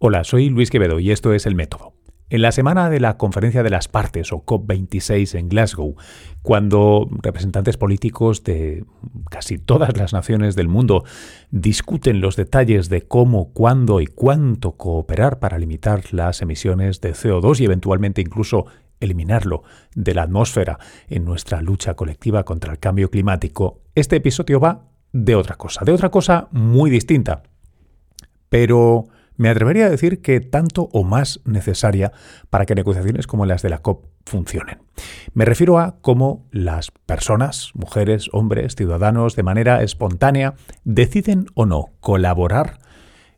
Hola, soy Luis Quevedo y esto es El Método. En la semana de la Conferencia de las Partes o COP26 en Glasgow, cuando representantes políticos de casi todas las naciones del mundo discuten los detalles de cómo, cuándo y cuánto cooperar para limitar las emisiones de CO2 y eventualmente incluso eliminarlo de la atmósfera en nuestra lucha colectiva contra el cambio climático, este episodio va de otra cosa, de otra cosa muy distinta. Pero me atrevería a decir que tanto o más necesaria para que negociaciones como las de la COP funcionen. Me refiero a cómo las personas, mujeres, hombres, ciudadanos, de manera espontánea, deciden o no colaborar,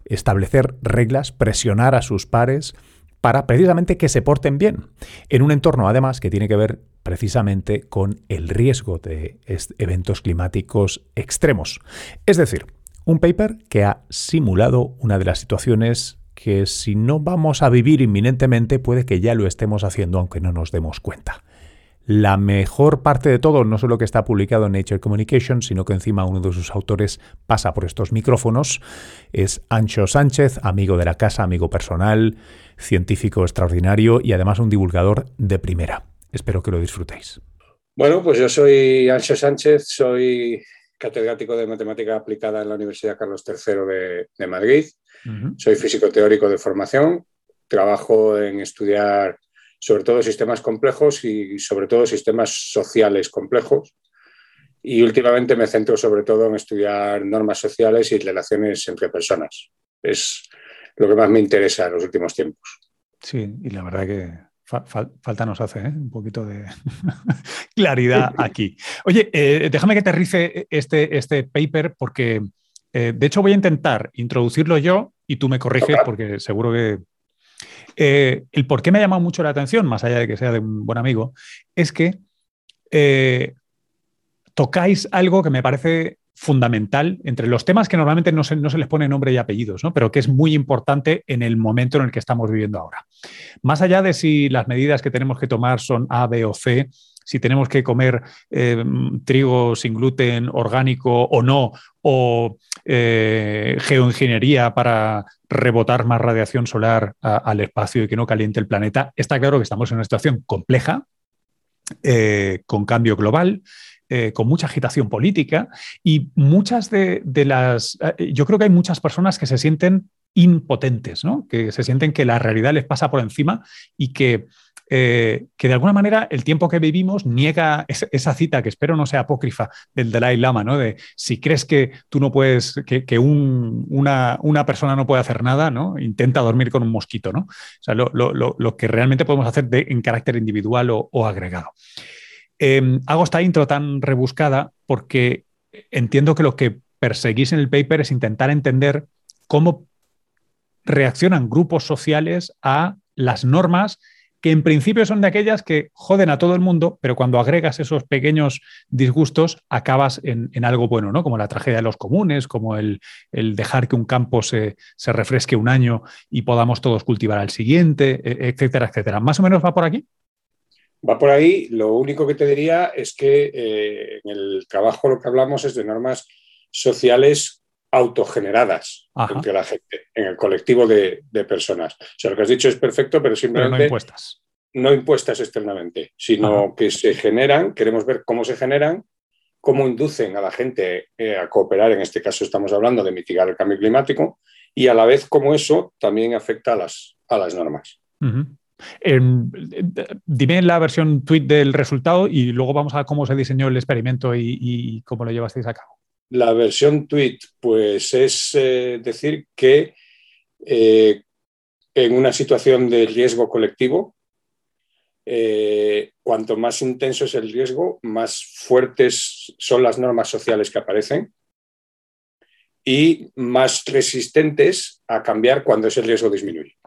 establecer reglas, presionar a sus pares para precisamente que se porten bien, en un entorno además que tiene que ver precisamente con el riesgo de eventos climáticos extremos. Es decir, un paper que ha simulado una de las situaciones que si no vamos a vivir inminentemente puede que ya lo estemos haciendo aunque no nos demos cuenta. La mejor parte de todo, no solo que está publicado en Nature Communication, sino que encima uno de sus autores pasa por estos micrófonos, es Ancho Sánchez, amigo de la casa, amigo personal, científico extraordinario y además un divulgador de primera. Espero que lo disfrutéis. Bueno, pues yo soy Ancho Sánchez, soy catedrático de matemática aplicada en la Universidad Carlos III de, Madrid. Soy físico teórico de formación. Trabajo en estudiar sobre todo sistemas complejos y sobre todo sistemas sociales complejos. Y últimamente me centro sobre todo en estudiar normas sociales y relaciones entre personas. Es lo que más me interesa en los últimos tiempos. Sí, y la verdad que falta nos hace ¿eh? un poquito de claridad aquí. Oye, eh, déjame que te rice este, este paper porque, eh, de hecho, voy a intentar introducirlo yo y tú me corriges porque seguro que... el por qué me ha llamado mucho la atención, más allá de que sea de un buen amigo, es que tocáis algo que me parece fundamental entre los temas que normalmente no se, no se, les pone nombre y apellidos, ¿no? pero que es muy importante en el momento en el que estamos viviendo ahora. Más allá de si las medidas que tenemos que tomar son A, B o C, si tenemos que comer eh, trigo sin gluten orgánico o no, o eh, geoingeniería para rebotar más radiación solar al espacio y que no caliente el planeta, está claro que estamos en una situación compleja, eh, con cambio global, eh, con mucha agitación política y muchas de, las, eh, yo creo que hay muchas personas que se sienten impotentes, ¿no? que se sienten que la realidad les pasa por encima y que, eh, que de alguna manera el tiempo que vivimos niega esa, cita, que espero no sea apócrifa, del Dalai Lama, ¿no? de si crees que tú no puedes, que, una, persona no puede hacer nada, ¿no? intenta dormir con un mosquito. ¿no? O sea, lo, que realmente podemos hacer en carácter individual o agregado. Em, hago esta intro tan rebuscada porque entiendo que lo que perseguís en el paper es intentar entender cómo reaccionan grupos sociales a las normas que en principio son de aquellas que joden a todo el mundo, pero cuando agregas esos pequeños disgustos acabas en, algo bueno, ¿no? Como la tragedia de los comunes, como el, dejar que un campo se, se, refresque un año y podamos todos cultivar al siguiente, e, etcétera, etcétera. ¿Más o menos va por aquí? Va por ahí. Lo único que te diría es que eh, en el trabajo lo que hablamos es de normas sociales autogeneradas entre la gente, en el colectivo de, personas. O sea, lo que has dicho es perfecto, pero simplemente... no impuestas. No impuestas externamente, sino que se generan, queremos ver cómo se generan, cómo inducen a la gente eh, a cooperar, en este caso estamos hablando de mitigar el cambio climático, y a la vez cómo eso también afecta a las, a las normas. Dime la versión tweet del resultado y luego vamos a cómo se diseñó el experimento y, cómo lo llevasteis a cabo. La versión tweet, pues es eh, decir que eh, en una situación de riesgo colectivo, eh, cuanto más intenso es el riesgo, más fuertes son las normas sociales que aparecen y más resistentes a cambiar cuando ese riesgo disminuye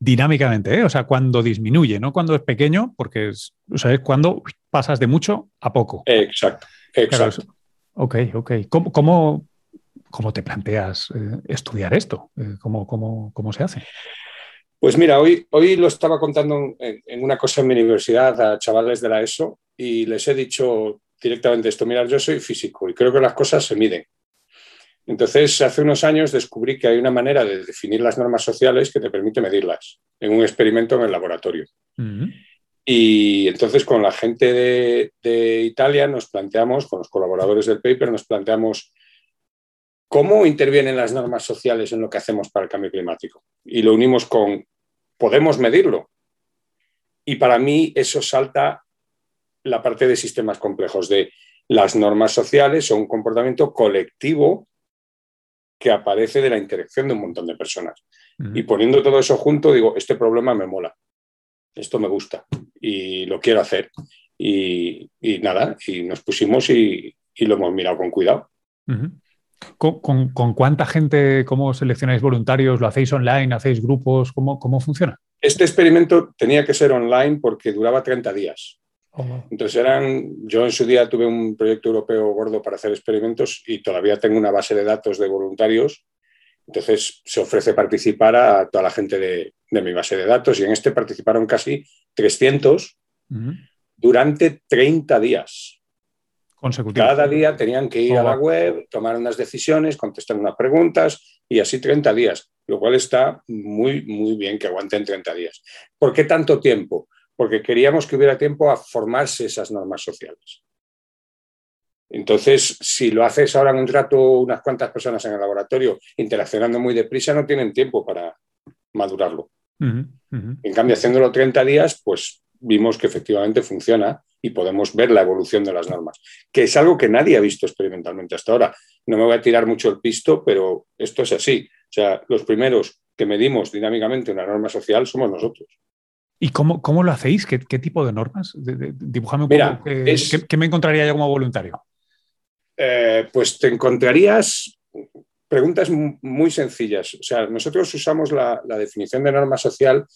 dinámicamente, ¿eh? o sea, cuando disminuye, no cuando es pequeño, porque es, o sea, es cuando pasas de mucho a poco. Exacto, exacto. ok, ok. ¿Cómo, cómo, te planteas eh, estudiar esto? Eh, ¿Cómo, cómo, cómo, se hace? Pues mira, hoy, hoy lo estaba contando en, una cosa en mi universidad a chavales de la ESO y les he dicho directamente esto, mira, yo soy físico y creo que las cosas se miden. Entonces, hace unos años descubrí que hay una manera de definir las normas sociales que te permite medirlas en un experimento en el laboratorio. Y entonces con la gente de, de, Italia nos planteamos, con los colaboradores del paper, nos planteamos cómo intervienen las normas sociales en lo que hacemos para el cambio climático. Y lo unimos con, podemos medirlo. Y para mí eso salta la parte de sistemas complejos, de las normas sociales son un comportamiento colectivo que aparece de la interacción de un montón de personas. Y poniendo todo eso junto, digo, este problema me mola, esto me gusta y lo quiero hacer. Y, nada, y nos pusimos y, lo hemos mirado con cuidado. ¿Con, cuánta gente, cómo seleccionáis voluntarios? ¿Lo hacéis online? ¿Hacéis grupos? ¿Cómo, cómo funciona? Este experimento tenía que ser online porque duraba 30 días. Oh. Entonces eran, yo en su día tuve un proyecto europeo gordo para hacer experimentos y todavía tengo una base de datos de voluntarios. Entonces se ofrece participar a toda la gente de, mi base de datos y en este participaron casi 300 durante 30 días. Cada día tenían que ir a la web, tomar unas decisiones, contestar unas preguntas y así 30 días, lo cual está muy, muy bien que aguanten 30 días. ¿Por qué tanto tiempo? Porque queríamos que hubiera tiempo a formarse esas normas sociales. Entonces, si lo haces ahora en un rato unas cuantas personas en el laboratorio interaccionando muy deprisa, no tienen tiempo para madurarlo. En cambio, haciéndolo 30 días, pues vimos que efectivamente funciona y podemos ver la evolución de las normas, que es algo que nadie ha visto experimentalmente hasta ahora. No me voy a tirar mucho el pisto, pero esto es así. O sea, los primeros que medimos dinámicamente una norma social somos nosotros. ¿Y cómo, cómo lo hacéis? ¿Qué, tipo de normas? Dibujame un poco. ¿Qué, me encontraría yo como voluntario? Eh, pues te encontrarías preguntas muy sencillas. O sea, nosotros usamos la, la definición de norma social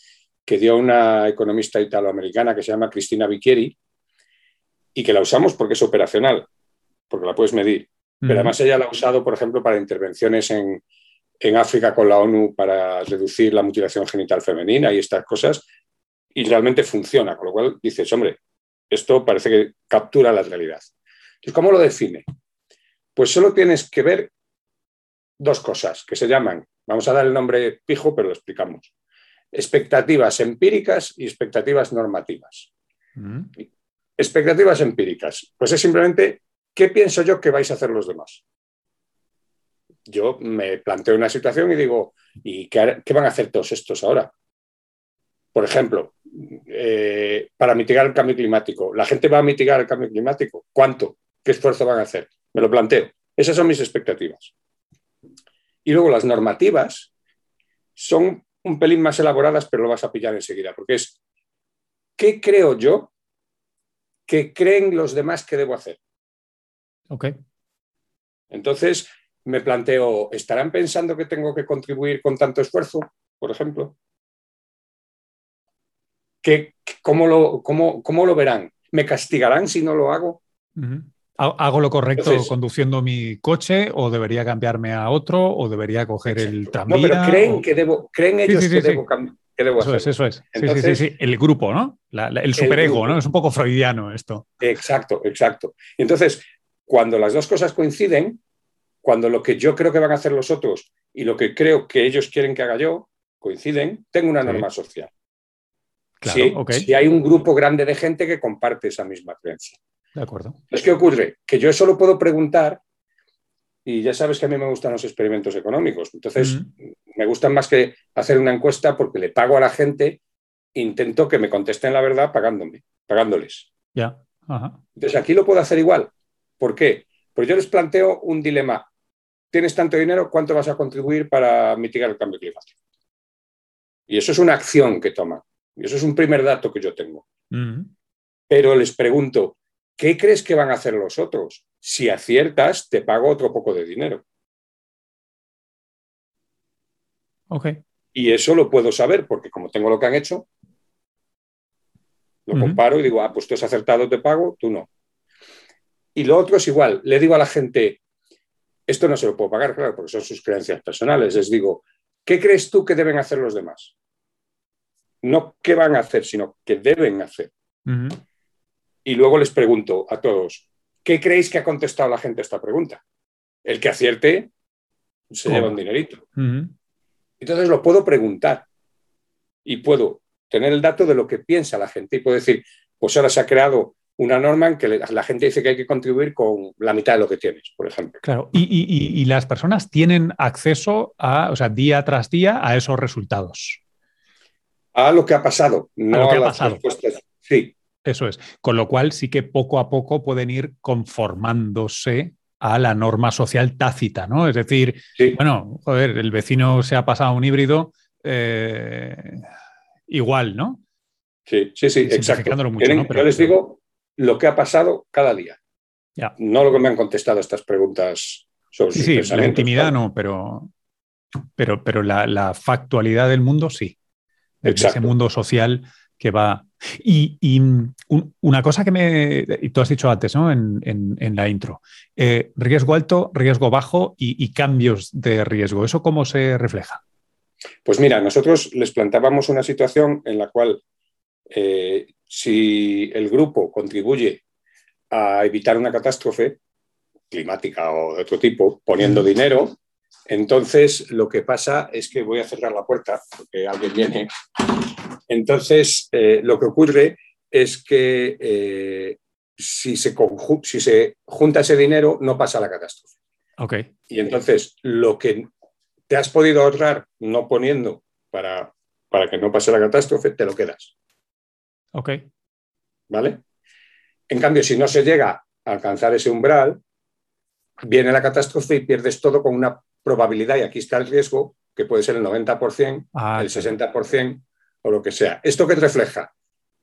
que dio una economista italoamericana que se llama Cristina Bicchieri, y que la usamos porque es operacional, porque la puedes medir. Pero además ella la ha usado, por ejemplo, para intervenciones en, África con la ONU para reducir la mutilación genital femenina y estas cosas, y realmente funciona, con lo cual dices, hombre, esto parece que captura la realidad. ¿Y cómo lo define? Pues solo tienes que ver dos cosas que se llaman, vamos a dar el nombre pijo, pero lo explicamos, expectativas empíricas y expectativas normativas. Expectativas empíricas. Pues es simplemente, ¿qué pienso yo que vais a hacer los demás? Yo me planteo una situación y digo, ¿y qué, van a hacer todos estos ahora? Por ejemplo, eh, para mitigar el cambio climático. ¿La gente va a mitigar el cambio climático? ¿Cuánto? ¿Qué esfuerzo van a hacer? Me lo planteo. Esas son mis expectativas. Y luego las normativas son un pelín más elaboradas, pero lo vas a pillar enseguida, porque es, ¿qué creo yo que creen los demás que debo hacer. Ok. Entonces, me planteo, ¿estarán pensando que tengo que contribuir con tanto esfuerzo, por ejemplo? ¿Qué, cómo, lo, cómo, lo, verán? ¿Me castigarán si no lo hago? ¿Hago lo correcto conduciendo mi coche o debería cambiarme a otro o debería coger el tranvía? No, pero creen, que debo, creen ellos que debo cambiar eso es, eso es. sí, sí, sí, El grupo, ¿no? el superego, ¿no? Es un poco freudiano esto. Exacto, exacto. Entonces, cuando las dos cosas coinciden, cuando lo que yo creo que van a hacer los otros y lo que creo que ellos quieren que haga yo coinciden, tengo una norma social. Claro, si hay un grupo grande de gente que comparte esa misma creencia. De acuerdo. Es que ocurre que yo eso lo puedo preguntar y ya sabes que a mí me gustan los experimentos económicos. Entonces, me gustan más que hacer una encuesta porque le pago a la gente, intento que me contesten la verdad pagándome, pagándoles. Ya. Entonces, aquí lo puedo hacer igual. ¿Por qué? Pues yo les planteo un dilema. Tienes tanto dinero, ¿cuánto vas a contribuir para mitigar el cambio climático? Y eso es una acción que toman. Y eso es un primer dato que yo tengo. Pero les pregunto, ¿qué crees que van a hacer los otros? Si aciertas, te pago otro poco de dinero. Ok. Y eso lo puedo saber porque como tengo lo que han hecho, lo comparo y digo, ah, pues tú has acertado, te pago, tú no. Y lo otro es igual, le digo a la gente, esto no se lo puedo pagar, claro, porque son sus creencias personales. Les digo, ¿qué crees tú que deben hacer los demás? No qué van a hacer, sino qué deben hacer. Y luego les pregunto a todos, ¿Qué creéis que ha contestado la gente a esta pregunta? El que acierte se lleva un dinerito. Entonces lo puedo preguntar y puedo tener el dato de lo que piensa la gente y puedo decir, pues ahora se ha creado una norma en que la gente dice que hay que contribuir con la mitad de lo que tienes, por ejemplo. Claro, y, las personas tienen acceso a, o sea, día tras día a esos resultados. A lo que ha pasado, no a, lo que ha pasado. Sí. Eso es. Con lo cual sí que poco a poco pueden ir conformándose a la norma social tácita, ¿no? Es decir, bueno, joder, el vecino se ha pasado a un híbrido eh, igual, ¿no? Sí, sí, sí, exacto. yo les digo lo que ha pasado cada día. No lo que me han contestado estas preguntas sobre sí, sí, la intimidad no, pero, pero, pero la, factualidad del mundo sí. De ese mundo social que va. Y, una cosa que me. Y tú has dicho antes, ¿no? En, la intro. Eh, riesgo alto, riesgo bajo y, cambios de riesgo. ¿Eso cómo se refleja? Pues mira, nosotros les plantábamos una situación en la cual eh, si el grupo contribuye a evitar una catástrofe climática o de otro tipo, poniendo dinero, entonces lo que pasa es que voy a cerrar la puerta porque alguien viene. Entonces eh, lo que ocurre es que eh, si, se si se junta ese dinero no pasa la catástrofe. Okay. Y entonces lo que te has podido ahorrar no poniendo para, para que no pase la catástrofe, te lo quedas. Ok. ¿Vale? En cambio, si no se llega a alcanzar ese umbral, viene la catástrofe y pierdes todo con una probabilidad, y aquí está el riesgo, que puede ser el 90%, ah, el 60% o lo que sea. ¿Esto qué refleja?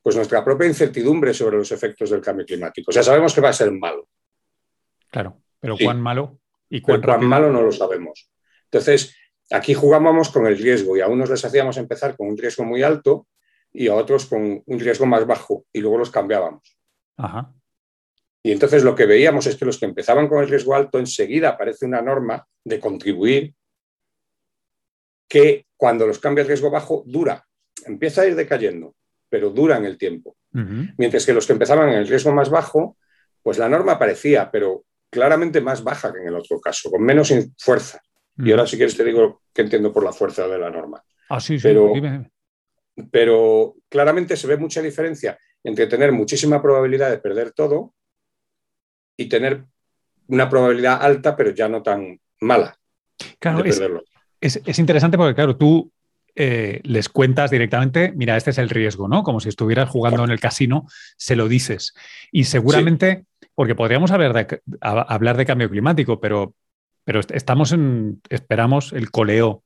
Pues nuestra propia incertidumbre sobre los efectos del cambio climático. O sea, sabemos que va a ser malo. Claro, pero ¿cuán malo? ¿Y cuán, cuán malo no lo sabemos? Entonces, aquí jugábamos con el riesgo y a unos les hacíamos empezar con un riesgo muy alto y a otros con un riesgo más bajo y luego los cambiábamos. Y entonces lo que veíamos es que los que empezaban con el riesgo alto, enseguida aparece una norma de contribuir que cuando los cambia el riesgo bajo dura, empieza a ir decayendo, pero dura en el tiempo. Mientras que los que empezaban en el riesgo más bajo, pues la norma aparecía, pero claramente más baja que en el otro caso, con menos fuerza. Y ahora si quieres te digo que entiendo por la fuerza de la norma. Ah, sí, sí. Pero, pero claramente se ve mucha diferencia entre tener muchísima probabilidad de perder todo y tener una probabilidad alta, pero ya no tan mala claro, de perderlo. Es, interesante porque, claro, tú eh, les cuentas directamente, mira, este es el riesgo, ¿no? Como si estuvieras jugando en el casino, se lo dices. Y seguramente, porque podríamos hablar de, hablar de cambio climático, pero pero estamos en, esperamos el coleo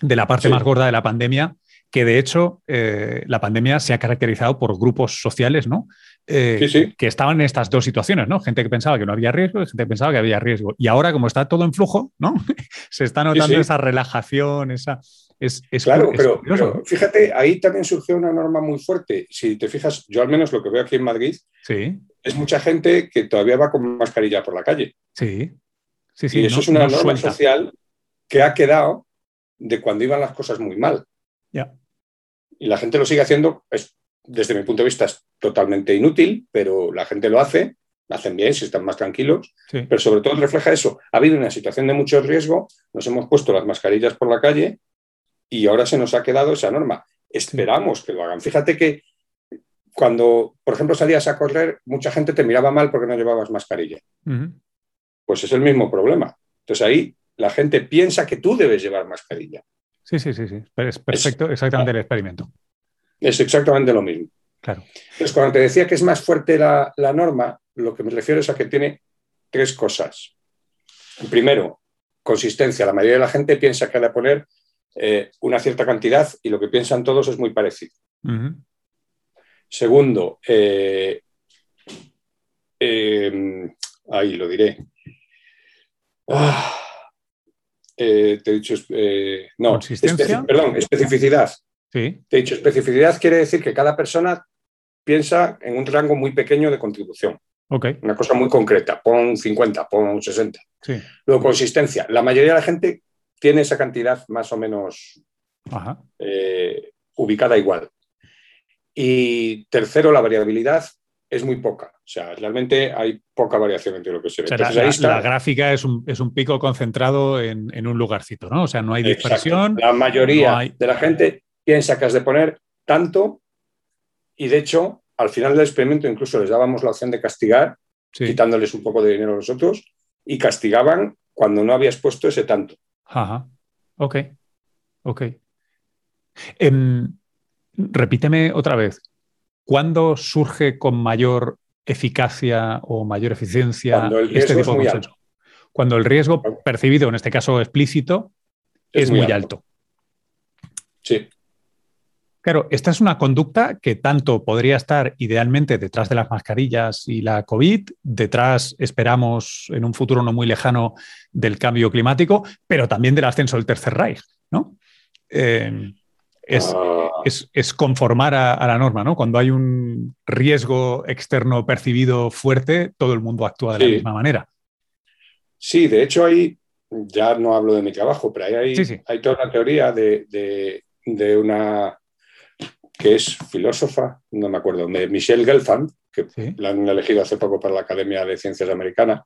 de la parte más gorda de la pandemia, que de hecho eh, la pandemia se ha caracterizado por grupos sociales, ¿no? Eh, que estaban en estas dos situaciones, ¿no? Gente que pensaba que no había riesgo y gente que pensaba que había riesgo. Y ahora, como está todo en flujo, ¿no? se está notando esa relajación, esa. Es, claro, pero, fíjate, ahí también surgió una norma muy fuerte. Si te fijas, yo al menos lo que veo aquí en Madrid, sí. es mucha gente que todavía va con mascarilla por la calle. Sí y eso es una norma social que ha quedado de cuando iban las cosas muy mal. Y la gente lo sigue haciendo, es, desde mi punto de vista es totalmente inútil, pero la gente lo hace, lo hacen bien si están más tranquilos, pero sobre todo refleja eso. Ha habido una situación de mucho riesgo, nos hemos puesto las mascarillas por la calle y ahora se nos ha quedado esa norma. Esperamos que lo hagan. Fíjate que cuando, por ejemplo, salías a correr, mucha gente te miraba mal porque no llevabas mascarilla. Pues es el mismo problema. Entonces ahí la gente piensa que tú debes llevar mascarilla. Sí, sí, sí, sí. Es perfecto, exactamente el experimento. Es exactamente lo mismo. Claro. Entonces, cuando te decía que es más fuerte la, norma, lo que me refiero es a que tiene tres cosas. Primero, consistencia. La mayoría de la gente piensa que ha de poner eh, una cierta cantidad y lo que piensan todos es muy parecido. Segundo, eh, eh, ahí lo diré. Ah, eh, te he dicho, no, perdón, especificidad. Sí. Te he dicho, especificidad quiere decir que cada persona piensa en un rango muy pequeño de contribución. Okay. Una cosa muy concreta, pon 50, pon 60. Sí. Luego, consistencia. La mayoría de la gente tiene esa cantidad más o menos eh, ubicada igual. Y tercero, la variabilidad es muy poca. O sea, realmente hay poca variación entre lo que se ve. la, gráfica es un, pico concentrado en, un lugarcito, ¿no? O sea, no hay dispersión. La mayoría de la gente piensa que has de poner tanto y de hecho, al final del experimento incluso les dábamos la opción de castigar, quitándoles un poco de dinero a los otros, y castigaban cuando no habías puesto ese tanto. Ajá. Ok. Ok. Em, repíteme otra vez. ¿Cuándo surge con mayor eficacia o mayor eficiencia este tipo de consenso? Cuando el riesgo percibido, en este caso explícito, es, muy, alto. Sí. Claro, esta es una conducta que tanto podría estar idealmente detrás de las mascarillas y la COVID, detrás esperamos en un futuro no muy lejano del cambio climático, pero también del ascenso del Tercer Reich, ¿no? Eh, ah. es, conformar a, la norma, ¿no? Cuando hay un riesgo externo percibido fuerte, todo el mundo actúa de la misma manera. Sí, de hecho hay, ya no hablo de mi trabajo, pero hay, hay, toda una teoría de, una que es filósofa, no me acuerdo, de Michelle Gelfand, que la han elegido hace poco para la Academia de Ciencias Americana,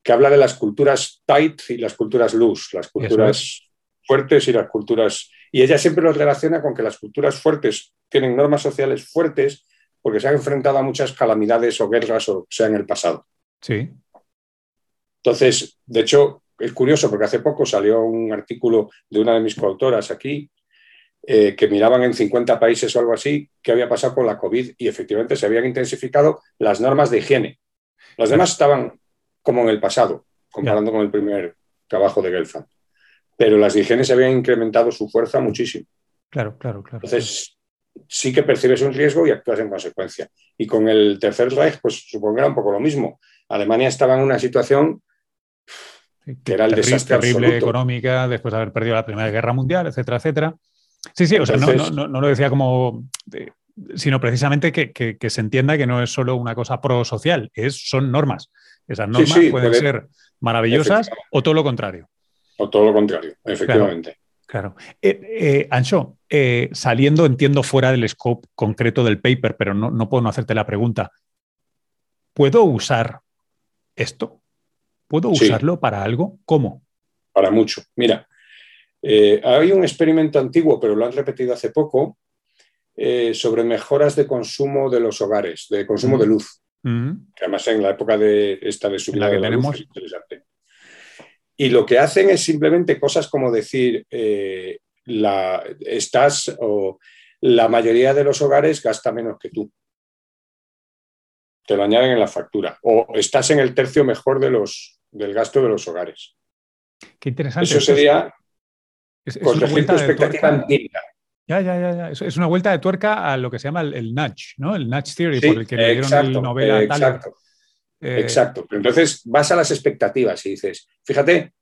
que habla de las culturas tight y las culturas loose, las culturas fuertes y las culturas... Y ella siempre los relaciona con que las culturas fuertes tienen normas sociales fuertes porque se han enfrentado a muchas calamidades o guerras o sea en el pasado. Sí. Entonces, de hecho, es curioso porque hace poco salió un artículo de una de mis coautoras aquí eh, que miraban en 50 países o algo así qué había pasado con la COVID y efectivamente se habían intensificado las normas de higiene. Los demás estaban como en el pasado, comparando con el primer trabajo de Gelfand pero las se habían incrementado su fuerza muchísimo. Claro, claro, claro. Entonces, sí que percibes un riesgo y actúas en consecuencia. Y con el Tercer Reich, pues supongo que era un poco lo mismo. Alemania estaba en una situación que era el desastre terrible económica después de haber perdido la Primera Guerra Mundial, etcétera, etcétera. Sí, sí, o sea, no, lo decía como, sino precisamente que, se entienda que no es solo una cosa prosocial, es, son normas. Esas normas pueden ser maravillosas o todo lo contrario. O todo lo contrario, efectivamente. Claro. Eh, eh, Ancho, eh, saliendo, entiendo, fuera del scope concreto del paper, pero no, puedo no hacerte la pregunta. ¿Puedo usar esto? ¿Puedo usarlo para algo? ¿Cómo? Para mucho. Mira, hay un experimento antiguo, pero lo han repetido hace poco, sobre mejoras de consumo de los hogares, de consumo de luz. Que además en la época de esta de subida que tenemos. interesante. Y lo que hacen es simplemente cosas como decir, eh, la, estás o la mayoría de los hogares gasta menos que tú. Te lo añaden en la factura. O estás en el tercio mejor de los, del gasto de los hogares. Qué interesante. Eso sería es, corregir tu expectativa antigua. Ya, ya, ya, Es, una vuelta de tuerca a lo que se llama el, nudge, ¿no? El nudge theory, por el que le dieron el novela exacto. Eh, Exacto. Entonces vas a las expectativas y dices, fíjate,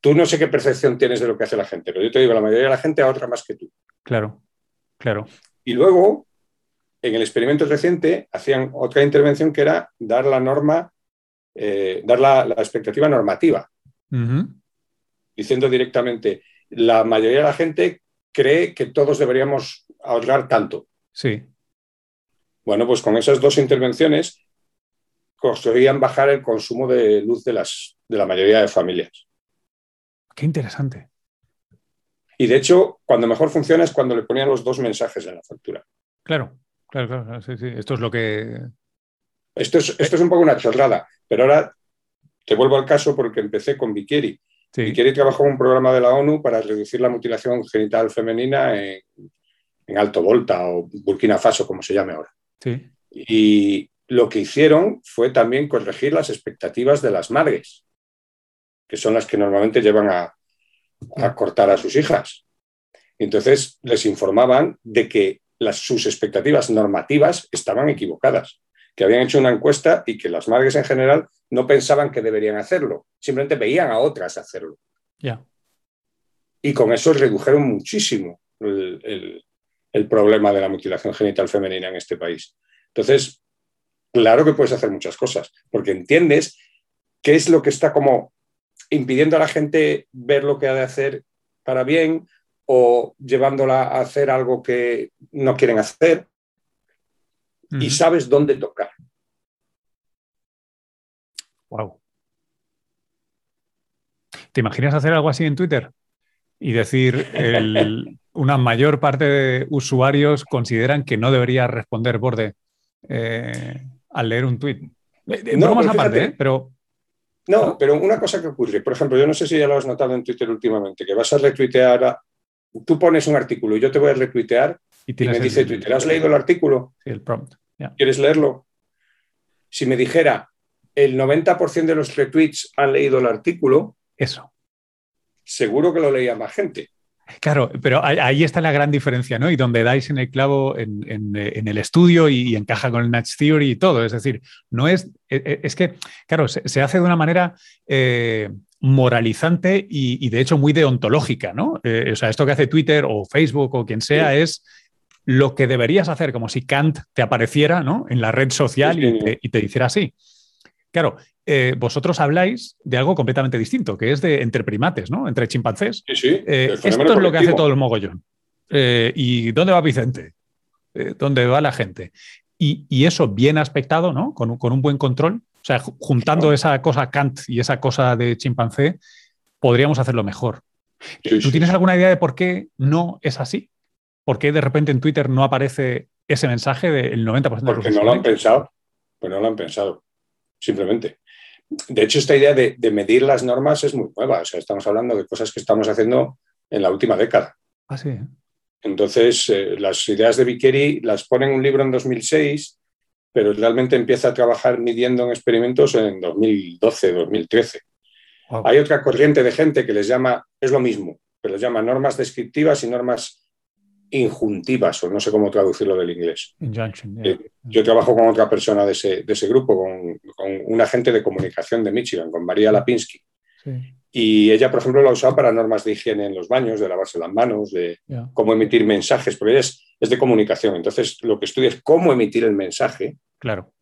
tú no sé qué percepción tienes de lo que hace la gente, pero yo te digo, la mayoría de la gente ahorra más que tú. Claro, claro. Y luego, en el experimento reciente, hacían otra intervención que era dar la norma, eh, dar la, expectativa normativa, diciendo directamente, la mayoría de la gente cree que todos deberíamos ahorrar tanto. Sí. Bueno, pues con esas dos intervenciones conseguían bajar el consumo de luz de, las, de la mayoría de familias. Qué interesante. Y de hecho, cuando mejor funciona es cuando le ponían los dos mensajes en la factura. Claro, claro, claro. Esto es lo que. Esto es, esto es un poco una chorrada, pero ahora te vuelvo al caso porque empecé con Vikieri. Sí. trabajó en un programa de la ONU para reducir la mutilación genital femenina en, en Alto Volta o Burkina Faso, como se llame ahora. Sí. Y lo que hicieron fue también corregir las expectativas de las madres, que son las que normalmente llevan a, cortar a sus hijas. Entonces les informaban de que las, sus expectativas normativas estaban equivocadas, que habían hecho una encuesta y que las madres en general no pensaban que deberían hacerlo, simplemente veían a otras hacerlo. Y con eso redujeron muchísimo el, el problema de la mutilación genital femenina en este país. Entonces, claro que puedes hacer muchas cosas, porque entiendes qué es lo que está como impidiendo a la gente ver lo que ha de hacer para bien o llevándola a hacer algo que no quieren hacer. Y sabes dónde tocar. Wow. ¿Te imaginas hacer algo así en Twitter? Y decir, una mayor parte de usuarios consideran que no debería responder borde eh, al leer un tweet. No, más aparte, ¿eh? pero no, pero una cosa que ocurre, por ejemplo, yo no sé si ya lo has notado en Twitter últimamente, que vas a retuitear, tú pones un artículo y yo te voy a retuitear y, me dice Twitter, ¿has leído el artículo? Sí, el prompt. ¿Quieres leerlo? Si me dijera, el 90% de los retweets han leído el artículo, eso. Seguro que lo leía más gente. Claro, pero ahí está la gran diferencia, ¿no? Y donde dais en el clavo en, el estudio y, encaja con el Natch Theory y todo. Es decir, no es. E, e, es que, claro, se, hace de una manera. Eh, moralizante y, de hecho muy deontológica, ¿no? Eh, o sea, esto que hace Twitter o Facebook o quien sea es lo que deberías hacer, como si Kant te apareciera ¿no? en la red social y, te, y, te, hiciera así. Claro, eh, vosotros habláis de algo completamente distinto, que es de entre primates, ¿no? Entre chimpancés. Sí. Eh, esto es lo que hace todo el mogollón. Eh, ¿Y dónde va Vicente? ¿Dónde va la gente? Y, eso bien aspectado, ¿no? Con, un buen control. O sea, juntando esa cosa Kant y esa cosa de chimpancé, podríamos hacerlo mejor. ¿Tú tienes alguna idea de por qué no es así? ¿Por qué de repente en Twitter no aparece ese mensaje del 90% de los Porque no lo han pensado. Pues no lo han pensado. Simplemente. De hecho, esta idea de, medir las normas es muy nueva. O sea, estamos hablando de cosas que estamos haciendo en la última década. Ah, sí. Entonces, eh, las ideas de Vickeri las pone en un libro en 2006, pero realmente empieza a trabajar midiendo en experimentos en 2012, 2013. Hay otra corriente de gente que les llama, es lo mismo, pero les llama normas descriptivas y normas injuntivas, o no sé cómo traducirlo del inglés. Eh, yo trabajo con otra persona de ese, de ese grupo, con, con, un agente de comunicación de Michigan, con María Lapinski. Y ella, por ejemplo, lo ha usado para normas de higiene en los baños, de lavarse las manos, de cómo emitir mensajes, porque ella es, es, de comunicación. Entonces, lo que estudia es cómo emitir el mensaje claro.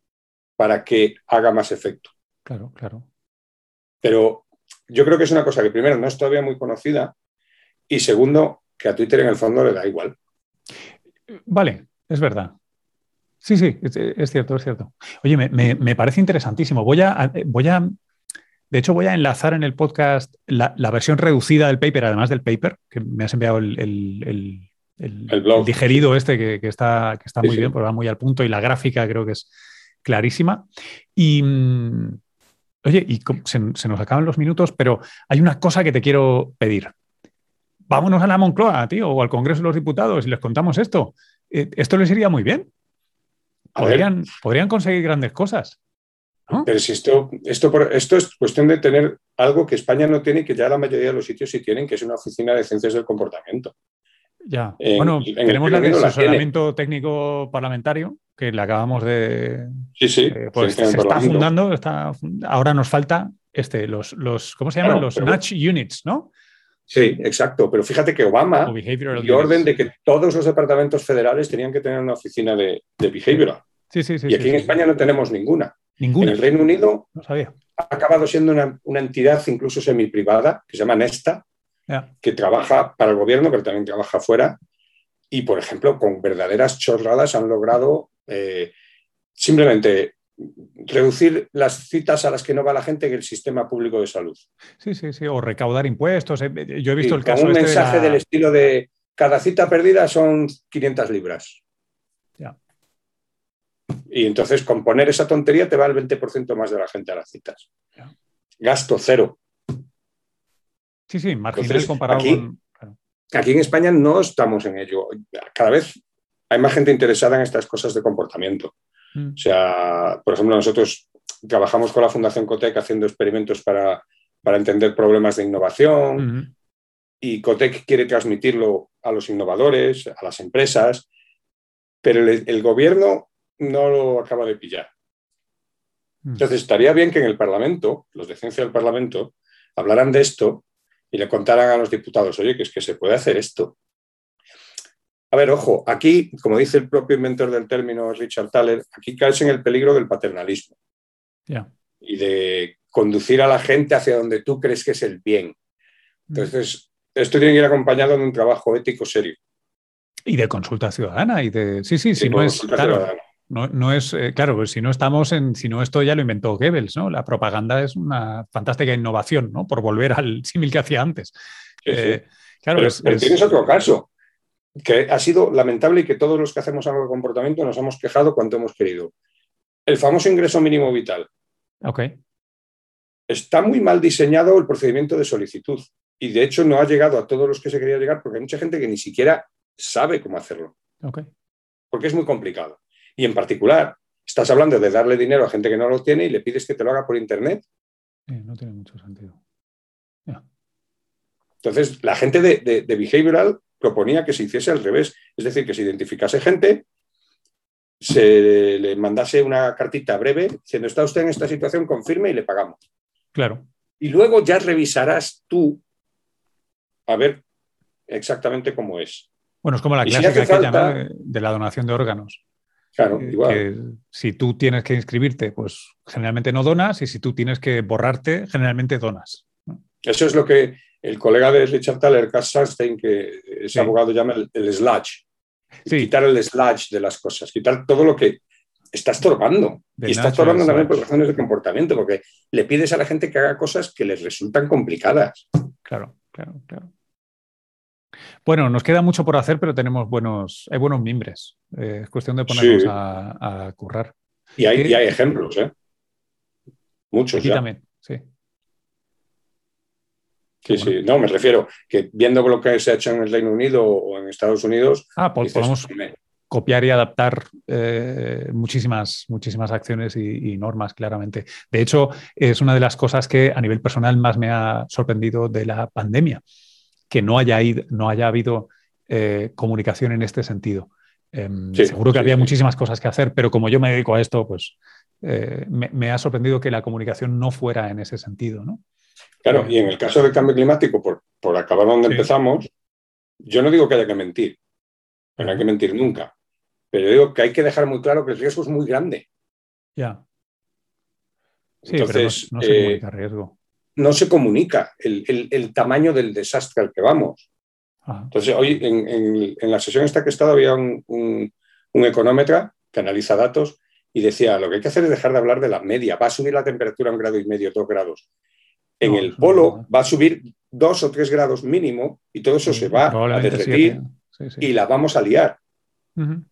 para que haga más efecto. Claro, claro. Pero yo creo que es una cosa que, primero, no es todavía muy conocida y, segundo, que a Twitter en el fondo le da igual. Vale, es verdad. Sí, sí, es, cierto, es cierto. Oye, me, parece interesantísimo. Voy a, voy a, de hecho, voy a enlazar en el podcast la, versión reducida del paper, además del paper, que me has enviado el, digerido este que, está, que está muy bien, porque va muy al punto y la gráfica creo que es clarísima. Y, mm, oye, y se, se nos acaban los minutos, pero hay una cosa que te quiero pedir vámonos a la Moncloa, tío, o al Congreso de los Diputados y les contamos esto. Eh, esto les iría muy bien. Podrían, podrían conseguir grandes cosas. Pero si esto, esto, esto es cuestión de tener algo que España no tiene que ya la mayoría de los sitios sí tienen, que es una oficina de ciencias del comportamiento. Ya. bueno, tenemos la de asesoramiento técnico parlamentario, que le acabamos de. Sí, sí. Eh, pues se está fundando. Está, ahora nos falta este, los, los ¿cómo se llaman? los Nudge Units, ¿no? Sí, exacto. Pero fíjate que Obama dio orden de que todos los departamentos federales tenían que tener una oficina de, de behavioral. Sí, sí, sí, y aquí en España no tenemos ninguna. Ninguna. En el Reino Unido no sabía. ha acabado siendo una, entidad incluso semi-privada que se llama Nesta, que trabaja para el gobierno, pero también trabaja fuera. Y, por ejemplo, con verdaderas chorradas han logrado eh, simplemente reducir las citas a las que no va la gente en el sistema público de salud. Sí, sí, sí, o recaudar impuestos. Eh, yo he visto el caso. un este mensaje del estilo de cada cita perdida son 500 libras. Ya. Y entonces con poner esa tontería te va el 20% más de la gente a las citas. Gasto cero. Sí, sí, marginal comparado aquí, con. Aquí en España no estamos en ello. Cada vez hay más gente interesada en estas cosas de comportamiento. Mm. O sea, por ejemplo, nosotros trabajamos con la Fundación Cotec haciendo experimentos para, entender problemas de innovación y Cotec quiere transmitirlo a los innovadores, a las empresas, pero el, gobierno no lo acaba de pillar. Mm. Entonces, estaría bien que en el Parlamento, los de ciencia del Parlamento, hablaran de esto y le contaran a los diputados, oye, que es que se puede hacer esto. A ver, ojo, aquí, como dice el propio inventor del término, Richard Thaler, aquí caes en el peligro del paternalismo y de conducir a la gente hacia donde tú crees que es el bien. Entonces, esto tiene que ir acompañado de un trabajo ético serio. Y de consulta ciudadana y de... Sí, sí, sí, no es... No, es, eh, claro, pues si no estamos en, si no esto ya lo inventó Goebbels, ¿no? La propaganda es una fantástica innovación, ¿no? Por volver al símil que hacía antes. Eh, claro, pero, tienes otro caso, que ha sido lamentable y que todos los que hacemos algo de comportamiento nos hemos quejado cuanto hemos querido. El famoso ingreso mínimo vital. Ok. Está muy mal diseñado el procedimiento de solicitud y de hecho no ha llegado a todos los que se quería llegar porque hay mucha gente que ni siquiera sabe cómo hacerlo. Ok. Porque es muy complicado. Y en particular, estás hablando de darle dinero a gente que no lo tiene y le pides que te lo haga por Internet. no tiene mucho sentido. Entonces, la gente de, Behavioral proponía que se hiciese al revés, es decir, que se identificase gente, se le mandase una cartita breve diciendo, está usted en esta situación, confirme y le pagamos. Claro. Y luego ya revisarás tú a ver exactamente cómo es. Bueno, es como la clásica de la donación de órganos. Claro, eh, igual. si tú tienes que inscribirte, pues generalmente no donas, y si tú tienes que borrarte, generalmente donas. Eso es lo que el colega de Richard Thaler, Cass Sunstein, que es abogado, llama el, sludge. Quitar el sludge de las cosas, quitar todo lo que está estorbando. y está estorbando también por razones de comportamiento, porque le pides a la gente que haga cosas que les resultan complicadas. Claro, claro, claro. Bueno, nos queda mucho por hacer, pero tenemos buenos, hay buenos mimbres. Eh, es cuestión de ponernos a, currar. Y hay, hay ejemplos, ¿eh? Muchos. Aquí también, sí. Sí, sí, no, me refiero que viendo lo que se ha hecho en el Reino Unido o en Estados Unidos. Ah, pues podemos copiar y adaptar eh, muchísimas, muchísimas acciones y, normas, claramente. De hecho, es una de las cosas que a nivel personal más me ha sorprendido de la pandemia que no haya, ido, no haya habido eh, comunicación en este sentido. Em, seguro que había muchísimas cosas que hacer, pero como yo me dedico a esto, pues eh, me, ha sorprendido que la comunicación no fuera en ese sentido. ¿no? Claro, y en el caso del cambio climático, por, por acabar donde empezamos, yo no digo que haya que mentir, no hay que mentir nunca, pero digo que hay que dejar muy claro que el riesgo es muy grande. Ya. Sí, Entonces, no, se eh, riesgo no se comunica el, tamaño del desastre al que vamos. Entonces, hoy en, la sesión esta que he estado había un, un, económetra que analiza datos y decía, lo que hay que hacer es dejar de hablar de la media, va a subir la temperatura un grado y medio, dos grados. En el polo va a subir dos o tres grados mínimo y todo eso se va a derretir y la vamos a liar.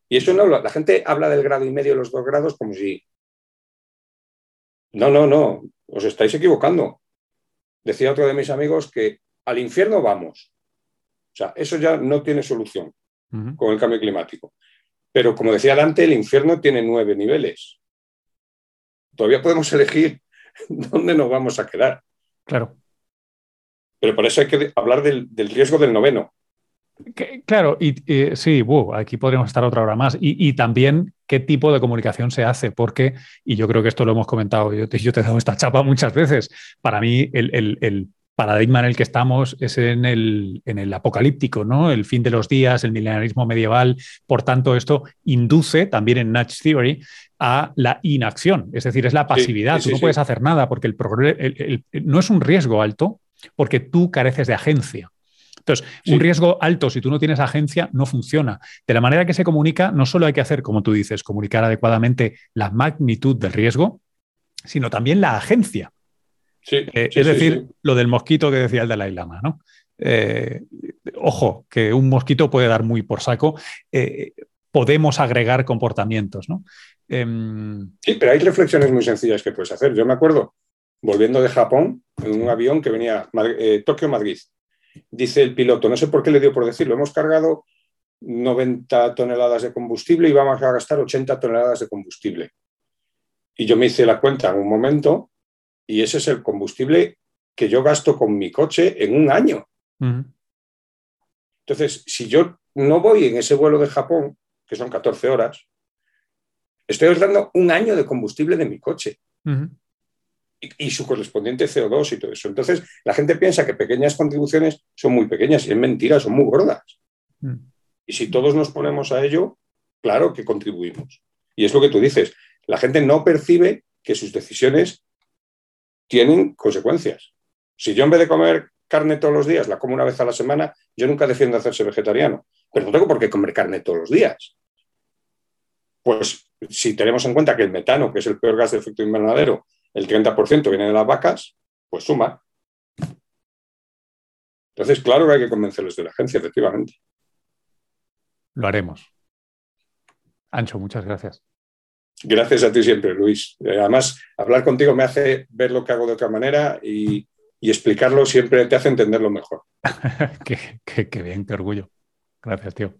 Y eso no, la gente habla del grado y medio, los dos grados, como si... No, no, no, os estáis equivocando decía otro de mis amigos que al infierno vamos. O sea, eso ya no tiene solución con el cambio climático. Pero como decía Dante, el infierno tiene nueve niveles. Todavía podemos elegir dónde nos vamos a quedar. Claro. Pero por eso hay que hablar del, riesgo del noveno. claro, y sí, aquí podríamos estar otra hora más. Y, también qué tipo de comunicación se hace, porque, y yo creo que esto lo hemos comentado, yo te, yo te he dado esta chapa muchas veces, para mí el, paradigma en el que estamos es en el, en el, apocalíptico, ¿no? El fin de los días, el milenarismo medieval. Por tanto, esto induce también en Nudge Theory a la inacción, es decir, es la pasividad. tú no puedes hacer nada porque el, no es un riesgo alto porque tú careces de agencia. Entonces, un riesgo alto, si tú no tienes agencia, no funciona. De la manera que se comunica, no solo hay que hacer, como tú dices, comunicar adecuadamente la magnitud del riesgo, sino también la agencia. Eh, es decir, lo del mosquito que decía el Dalai Lama, ¿no? Eh, ojo, que un mosquito puede dar muy por saco. Eh, podemos agregar comportamientos, ¿no? Em, sí, pero hay reflexiones muy sencillas que puedes hacer. Yo me acuerdo, volviendo de Japón, en un avión que venía Tokio-Madrid, dice el piloto, no sé por qué le dio por decirlo, hemos cargado 90 toneladas de combustible y vamos a gastar 80 toneladas de combustible. Y yo me hice la cuenta en un momento y ese es el combustible que yo gasto con mi coche en un año. Entonces, si yo no voy en ese vuelo de Japón, que son 14 horas, estoy ahorrando un año de combustible de mi coche y, su correspondiente CO2 y todo eso. Entonces, la gente piensa que pequeñas contribuciones son muy pequeñas y es mentira, son muy gordas. Y si todos nos ponemos a ello, claro que contribuimos. Y es lo que tú dices, la gente no percibe que sus decisiones tienen consecuencias. Si yo en vez de comer carne todos los días, la como una vez a la semana, yo nunca defiendo hacerse vegetariano, pero no tengo por qué comer carne todos los días. pues si tenemos en cuenta que el metano, que es el peor gas de efecto invernadero, el 30% viene de las vacas, pues suma. Entonces, claro que hay que convencerlos de la agencia, efectivamente. Lo haremos. Ancho, muchas gracias. Gracias a ti siempre, Luis. Eh, además, hablar contigo me hace ver lo que hago de otra manera y, explicarlo siempre te hace entenderlo mejor. qué bien, qué orgullo. Gracias, tío.